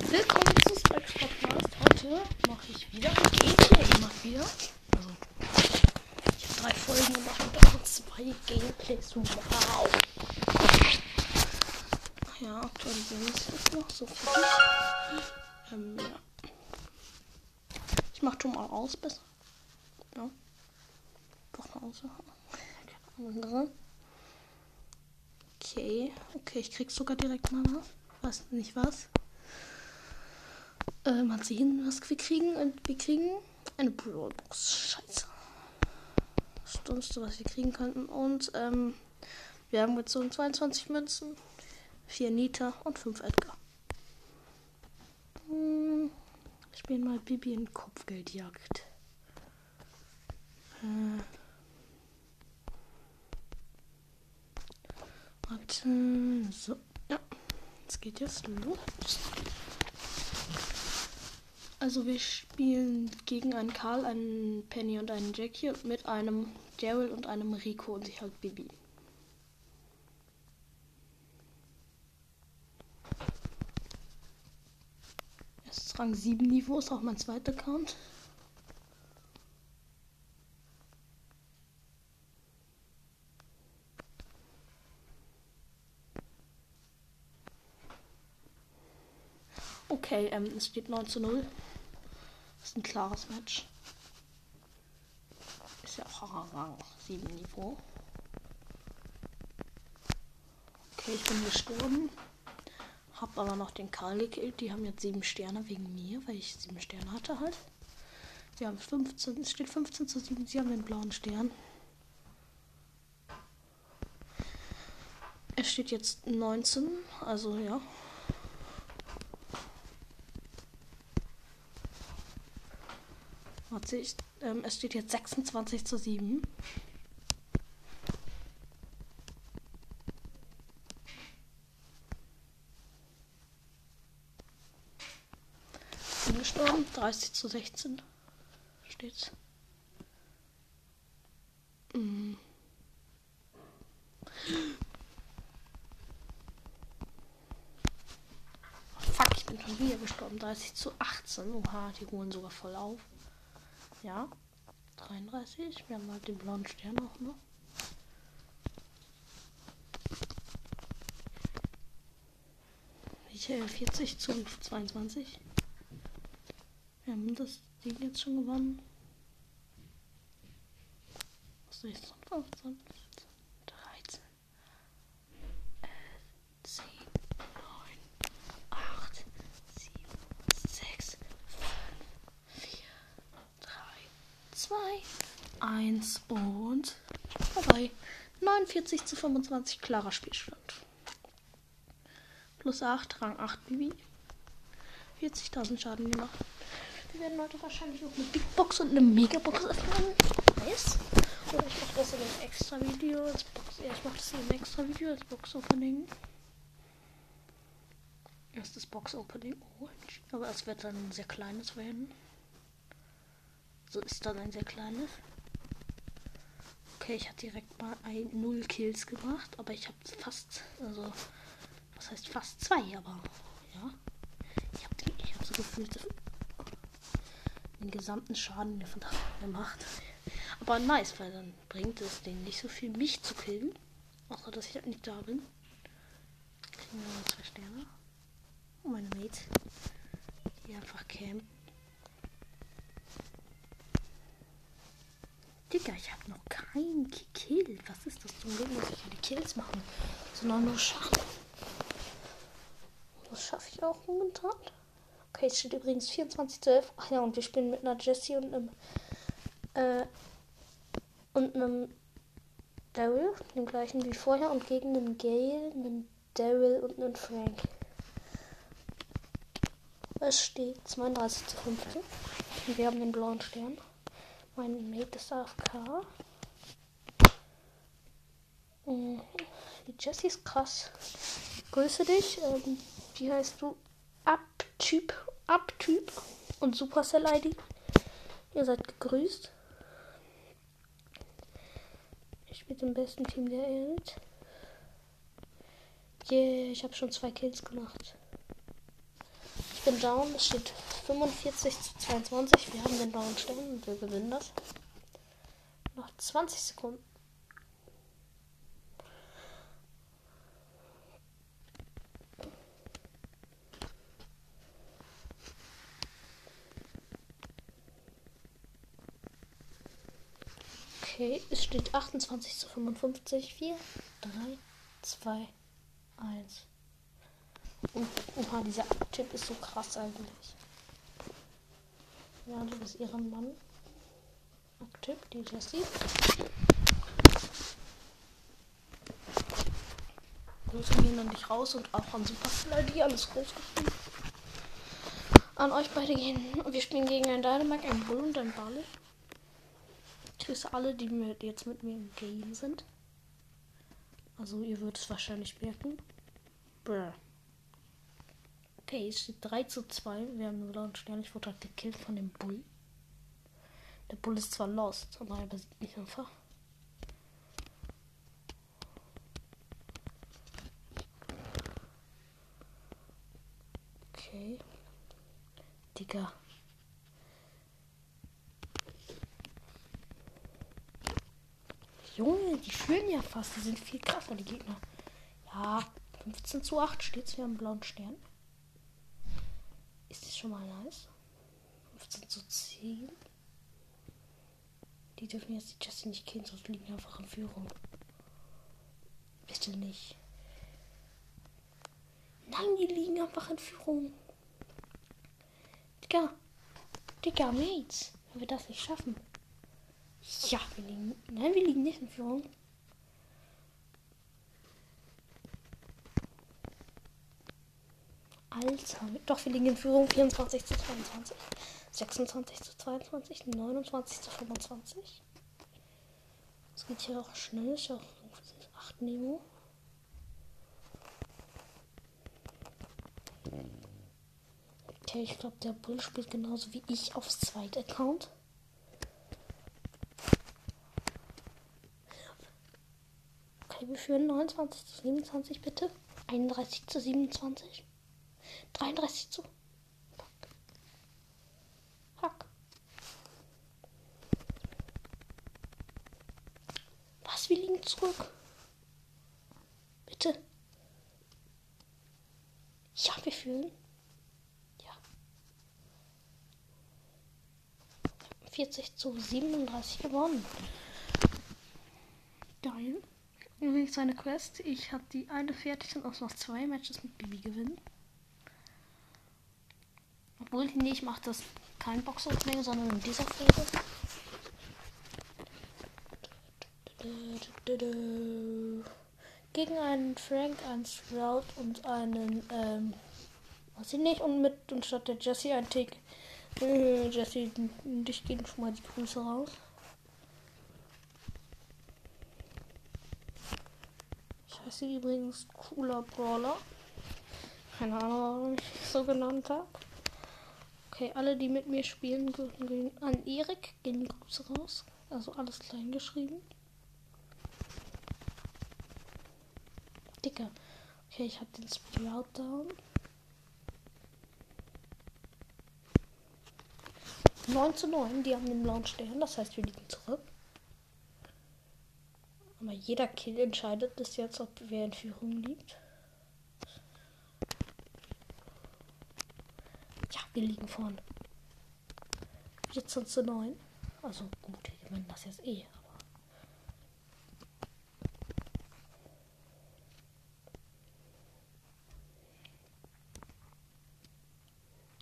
Willkommen zu Specs Podcast. Heute mache ich wieder Gameplay. Mach wieder. Also, ich habe drei Folgen gemacht und davon zwei Gameplays. Wow. Ja, aktualisieren ist jetzt noch so viel. Ähm, ja. Ich mach schon mal aus besser. Ja. Doch mal aus. Keine andere. Okay, okay, ich krieg sogar direkt mal was. Weiß nicht was. Äh, mal sehen, was wir kriegen. Und wir kriegen eine Brawlbox. Scheiße. Das Dümmste, was wir kriegen könnten. Und ähm, wir haben gezogen 22 Münzen, 4 Nita und 5 Edgar. Hm, ich spiele mal Bibi in Kopfgeldjagd. Äh, warte, so. Ja, es geht jetzt los. Also wir spielen gegen einen Karl, einen Penny und einen Jackie mit einem Daryl und einem Rico und ich halt Bibi. Es ist Rang 7 Niveau, ist auch mein zweiter Account. Okay, ähm, es steht 9 zu 0. Ein klares Match. Ist ja auch Rang 7 Niveau. Okay, ich bin gestorben. Hab aber noch den Karl gekillt. Die haben jetzt 7 Sterne wegen mir, weil ich 7 Sterne hatte halt. Sie haben 15, es steht 15 zu 7. Sie haben den blauen Stern. Es steht jetzt 19, also ja. Ich, ähm, es steht jetzt 26 zu 7. Bin gestorben, 30 zu 16 steht's. Mm. Fuck, ich bin schon wieder gestorben, 30 zu 18. Oha, die holen sogar voll auf. Ja. 33. Wir haben halt den blauen Stern auch noch. Ich äh, 40 zu 22. Wir haben das Ding jetzt schon gewonnen. Was soll ich sonst 15, 13, 11, 10, 9, 8, 7, 6, 5, 4, 3, 2, 1 und vorbei. 49 zu 25, klarer Spielstand. Plus 8, Rang 8 Bibi. 40.000 Schaden gemacht. Wir werden heute wahrscheinlich noch eine Big Box und eine Megabox öffnen. Nice. Oder ich mache das in einem extra Video. Als Box, ja, ich mache das in einem extra Video als Box Opening. Erstes Box Opening. Oh, aber es wird dann ein sehr kleines werden. So ist dann ein sehr kleines. Okay, ich habe direkt mal ein 0 Kills gemacht, aber ich habe fast, also, was heißt fast zwei, aber ja. Ich habe ich hab so gefühlt den gesamten Schaden gemacht. Aber nice, weil dann bringt es denen nicht so viel, mich zu killen. Außer, dass ich halt nicht da bin. Kriegen wir zwei Sterne. Und meine Mates, die einfach campen. Digga, ich habe noch keinen gekillt. Was ist das zum Glück, muss ich die Kills machen, sondern nur Schaden. Das schaffe ich auch momentan. Okay, es steht übrigens 24 zu 11. Ach ja, und wir spielen mit einer Jessie und einem äh, und einem Daryl, dem gleichen wie vorher, und gegen einen Gale, einen Daryl und einen Frank. Es steht 32 zu 15. Und wir haben den blauen Stern. Mein Mate ist AFK. Mhm. Die Jessie ist krass. Grüße dich. Ähm, wie heißt du? Abtyp. Abtyp. Und Supercell ID. Ihr seid gegrüßt. Ich bin im besten Team der Welt. Yeah, ich habe schon zwei Kills gemacht. Ich bin down. Es steht 45 zu 22. Wir haben den blauen Stern und wir gewinnen das. Noch 20 Sekunden. Okay, es steht 28 zu 55. 4, 3, 2, 1. Und oha, dieser Tipp ist so krass eigentlich. Ja, du bist ihren Mann. Aktiv, die Jessie. Grüße gehen an dich raus und auch an Superfly, die alles groß geschrieben. An euch beide gehen. Wir spielen gegen einen Dynamite, einen Bull und einen Barley grüße alle, die mit, jetzt mit mir im Game sind. Also ihr würdet es wahrscheinlich merken. Brr. Okay, es steht 3 zu 2. Wir haben einen blauen Stern. Ich wurde halt gekillt von dem Bull. Der Bull ist zwar lost, aber er besiegt mich einfach. Okay. Digga. Junge, die führen ja fast. Die sind viel krasser, die Gegner. Ja, 15 zu 8 steht haben einen blauen Stern. Ist das schon mal nice? 15 zu 10. Die dürfen jetzt die Jessie nicht killen, sonst liegen einfach in Führung. Bitte nicht. Nein, die liegen einfach in Führung. Digga. Digga, Mates. Wenn wir das nicht schaffen. Ja, wir liegen. Nein, wir liegen nicht in Führung. Alter. Doch, wir liegen in Führung 24 zu 22, 26 zu 22, 29 zu 25. Es geht hier auch schnell. Ich auch 8 Nemo. Okay, ich glaube, der Bull spielt genauso wie ich aufs zweite Account. Führen 29 zu 27, bitte. 31 zu 27. 33 zu. Fuck. Fuck. Was? Wir liegen zurück. Bitte. Ja, wir führen. Ja. 40 zu 37 gewonnen. Geil. Übrigens eine Quest. Ich habe die eine fertig und auch noch zwei Matches mit Bibi gewinnen. Obwohl, nee, ich mache das kein Box-Opening, sondern in dieser Folge. Gegen einen Frank, einen Sprout und einen, ähm, weiß ich nicht, und mit, und statt der Jesse ein Tick. Äh, Jesse, dich gehen schon mal die Grüße raus. Sie übrigens cooler Brawler. Keine Ahnung, warum ich so genannt habe. Okay, alle, die mit mir spielen, gehen an Erik. Gehen Grüße raus. Also alles klein geschrieben. Dicker. Okay, ich habe den Sprout down. 9 zu 9, die haben den blauen Stern, das heißt, wir liegen zurück. Aber jeder Kill entscheidet bis jetzt, ob wer in Führung liegt. Ja, wir liegen vorne. 14 zu 9. Also gut, wir gewinnen das jetzt eh.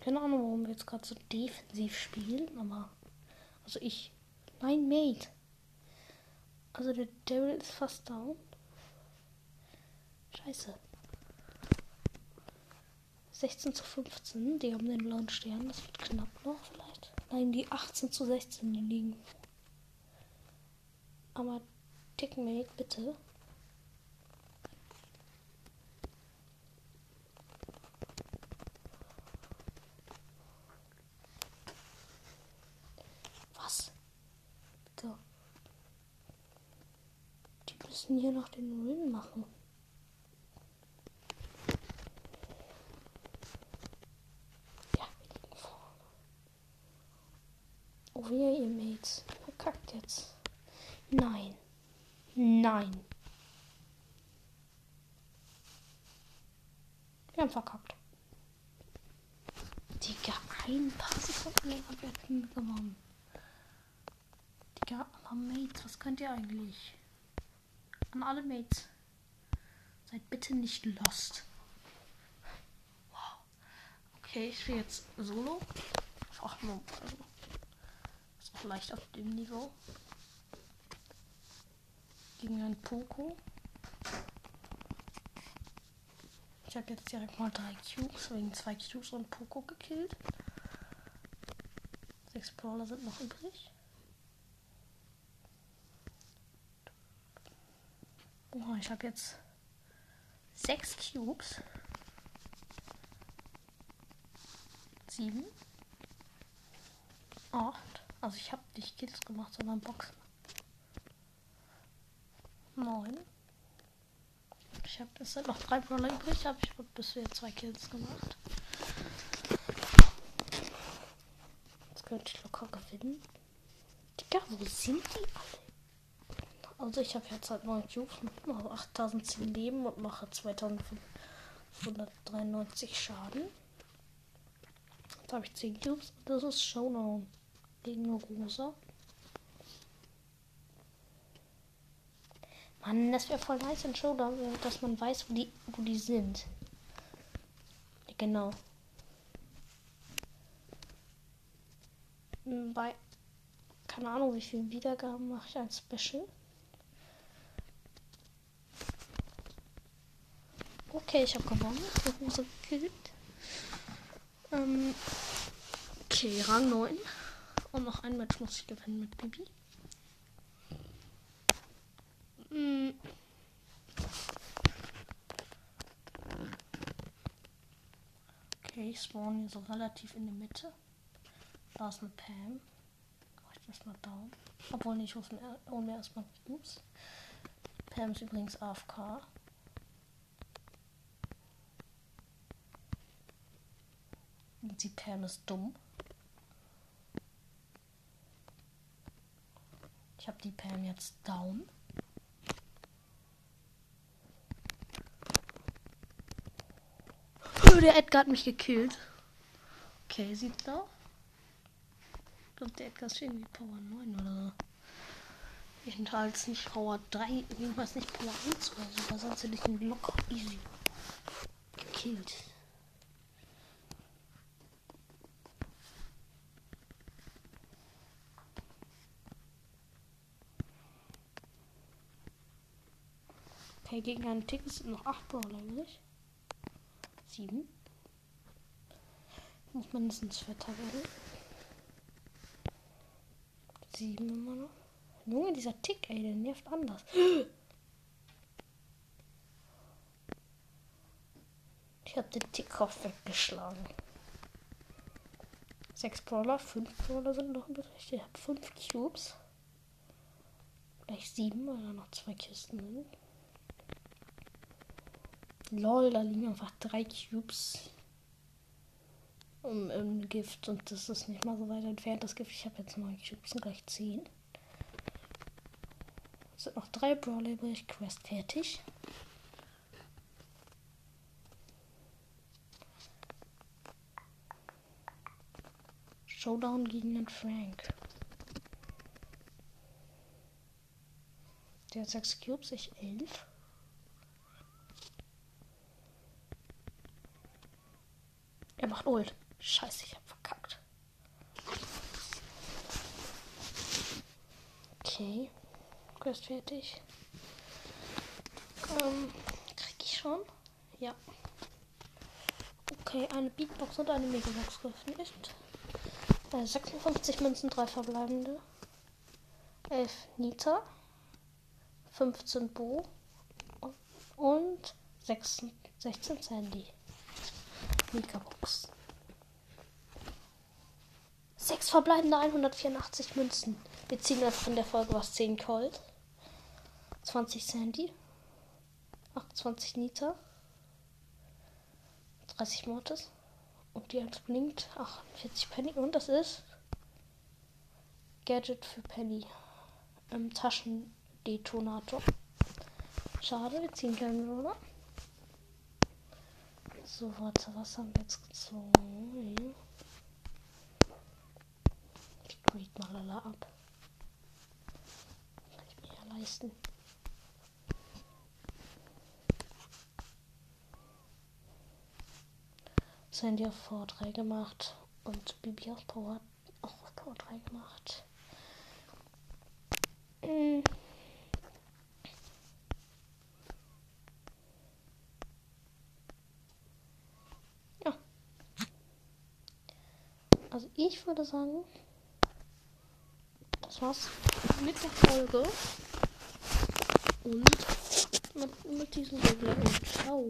Keine Ahnung, warum wir jetzt gerade so defensiv spielen, aber. Also ich. Mein Mate. Also der Daryl ist fast down. Scheiße. 16 zu 15. Die haben den blauen Stern. Das wird knapp noch vielleicht. Nein, die 18 zu 16 die liegen. Aber Tickmate, bitte. müssen hier noch den Win machen. Ja, wir liegen vorne. Oh, wir, ihr Mates. Verkackt jetzt. Nein. Nein. Wir haben verkackt. Digga, ein paar Sekunden länger werden gewonnen. Digga, aber Mates, was könnt ihr eigentlich? An alle Mates. Seid bitte nicht lost. Wow. Okay, ich spiele jetzt Solo. Nur, also. Ist auch leicht auf dem Niveau. Gegen einen Poco. Ich habe jetzt direkt mal drei Cubes wegen zwei Cubes und Poco gekillt. Sechs Brawler sind noch übrig. Ich habe jetzt sechs Cubes. Sieben. Acht. Also ich habe nicht Kills gemacht, sondern Boxen. Neun. Ich habe es sind noch drei Brawler übrig, habe ich bisher zwei Kills gemacht. Jetzt könnte ich locker gewinnen. Digga, wo sind die alle? Also ich habe jetzt halt 9 Cubes, mache 8010 Leben und mache 2593 Schaden. Jetzt habe ich 10 Cubes und das ist Showdown gegen Rosa. Mann, das wäre voll nice in Showdown, dass man weiß, wo die, wo die sind. Genau. Bei keine Ahnung, wie viele Wiedergaben mache ich ein Special. Okay, ich habe gewonnen. Die Hose gekillt. Ähm, okay, Rang 9. Und noch ein Match muss ich gewinnen mit Bibi. Mm. Okay, ich spawn hier so relativ in der Mitte. Da ist eine Pam. Ich das mal down. Obwohl nicht, ich hole mir erstmal. Pam ist übrigens AFK. Die Pam ist dumm. Ich habe die Pam jetzt down. Oh, der Edgar hat mich gekillt. Okay, sieht da. Ich glaube, der Edgar ist irgendwie Power 9 oder so. Jedenfalls nicht Power 3, jedenfalls nicht Power 1 oder so, sonst hätte ich ihn locker easy gekillt. Okay, gegen einen Tick sind noch 8 Brawler übrig. 7. Muss mindestens fetter werden. 7 immer noch. Junge, dieser Tick, ey, der nervt anders. Ich hab den Tickkopf weggeschlagen. 6 Brawler, 5 Brawler sind noch übrig. Ich hab 5 Cubes. Gleich 7, weil da noch zwei Kisten sind. Lol, da liegen einfach drei Cubes im, im Gift und das ist nicht mal so weit entfernt, das Gift. Ich habe jetzt neun Cubes und gleich zehn. Es sind noch drei Brawler übrig. Quest fertig. Showdown gegen den Frank. Der hat 6 Cubes, ich 11. macht Ult. Scheiße, ich hab verkackt. Okay. Quest fertig. Ähm, krieg ich schon? Ja. Okay, eine Beatbox und eine Megabox geöffnet. Äh, 56 Münzen, 3 verbleibende. 11 Nita. 15 Bo. Und 16, 16 Sandy. Megabox. Sechs verbleibende 184 Münzen. Wir ziehen jetzt von der Folge was 10 Colt. 20 Sandy. 28 Nita. 30 Mortis. Und die 1 blinkt. 48 Penny. Und das ist Gadget für Penny. ähm, Taschendetonator. Schade, wir ziehen keinen Roller. So, warte, was haben wir jetzt gezogen? Ich trade mal alle ab. Kann ich mir ja leisten. Sandy auf Power 3 gemacht und Bibi auf Power auch auf Power 3 gemacht. Mhm. Ja. Also ich würde sagen, das war's. Mit der Folge. Und mit, mit diesem und ciao.